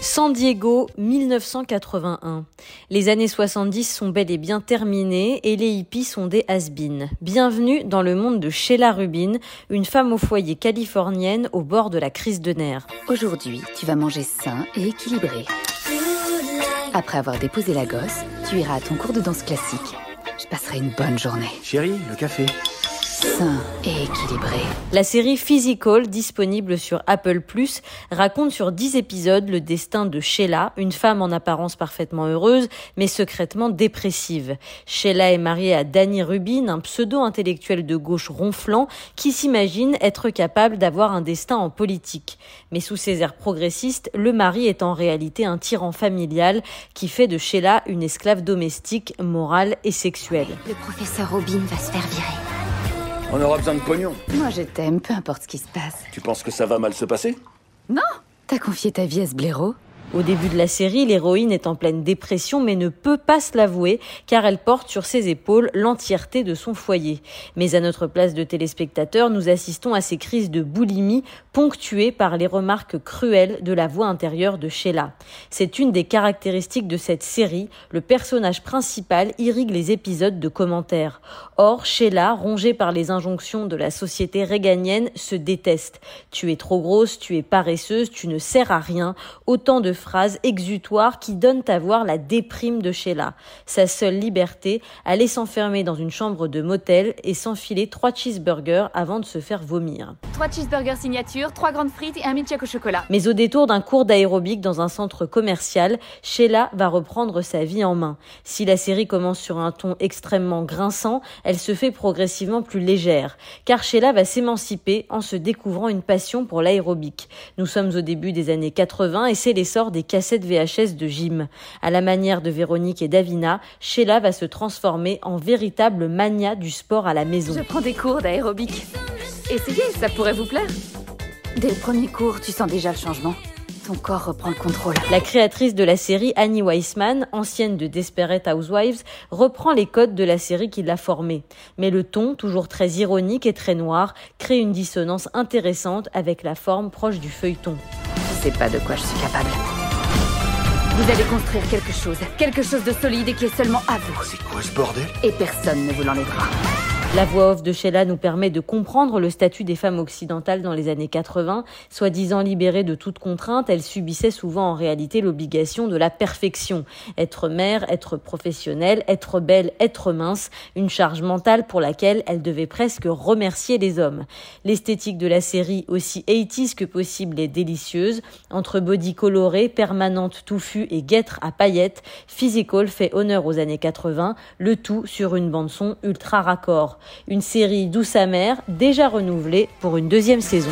San Diego, 1981. Les années 70 sont bel et bien terminées et les hippies sont des has -been. Bienvenue dans le monde de Sheila Rubin, une femme au foyer californienne au bord de la crise de nerfs. Aujourd'hui, tu vas manger sain et équilibré. Après avoir déposé la gosse, tu iras à ton cours de danse classique. Je passerai une bonne journée. Chérie, le café sain et équilibré. La série Physical, disponible sur Apple+, raconte sur 10 épisodes le destin de Sheila, une femme en apparence parfaitement heureuse, mais secrètement dépressive. Sheila est mariée à Danny Rubin, un pseudo-intellectuel de gauche ronflant, qui s'imagine être capable d'avoir un destin en politique. Mais sous ses airs progressistes, le mari est en réalité un tyran familial qui fait de Sheila une esclave domestique, morale et sexuelle. Le professeur Rubin va se faire virer. On aura besoin de pognon. Moi, je t'aime, peu importe ce qui se passe. Tu penses que ça va mal se passer? Non T'as confié ta vie à ce blaireau? Au début de la série, l'héroïne est en pleine dépression mais ne peut pas se l'avouer car elle porte sur ses épaules l'entièreté de son foyer. Mais à notre place de téléspectateur, nous assistons à ces crises de boulimie ponctuées par les remarques cruelles de la voix intérieure de Sheila. C'est une des caractéristiques de cette série, le personnage principal irrigue les épisodes de commentaires. Or, Sheila, rongée par les injonctions de la société réganienne, se déteste. Tu es trop grosse, tu es paresseuse, tu ne sers à rien, autant de phrases exutoires qui donnent à voir la déprime de Sheila. Sa seule liberté, aller s'enfermer dans une chambre de motel et s'enfiler trois cheeseburgers avant de se faire vomir. Trois cheeseburgers signature, trois grandes frites et un milkshake au chocolat. Mais au détour d'un cours d'aérobic dans un centre commercial, Sheila va reprendre sa vie en main. Si la série commence sur un ton extrêmement grinçant, elle se fait progressivement plus légère, car Sheila va s'émanciper en se découvrant une passion pour l'aérobic. Nous sommes au début des années 80 et c'est l'essor des cassettes VHS de gym. À la manière de Véronique et Davina, Sheila va se transformer en véritable mania du sport à la maison. Je prends des cours d'aérobic. Essayez, ça pourrait vous plaire. Dès le premier cours, tu sens déjà le changement. Ton corps reprend le contrôle. La créatrice de la série, Annie Weissman, ancienne de Desperate Housewives, reprend les codes de la série qui l'a formée. Mais le ton, toujours très ironique et très noir, crée une dissonance intéressante avec la forme proche du feuilleton. Je sais pas de quoi je suis capable. Vous allez construire quelque chose, quelque chose de solide et qui est seulement à vous. C'est quoi ce bordel? Et personne ne vous l'enlèvera. La voix off de Sheila nous permet de comprendre le statut des femmes occidentales dans les années 80. Soi-disant libérées de toute contrainte, elles subissaient souvent en réalité l'obligation de la perfection. Être mère, être professionnelle, être belle, être mince, une charge mentale pour laquelle elles devaient presque remercier les hommes. L'esthétique de la série, aussi 80 que possible, est délicieuse. Entre body coloré, permanente touffue et guêtre à paillettes, Physical fait honneur aux années 80, le tout sur une bande son ultra raccord. Une série douce amère, déjà renouvelée pour une deuxième saison.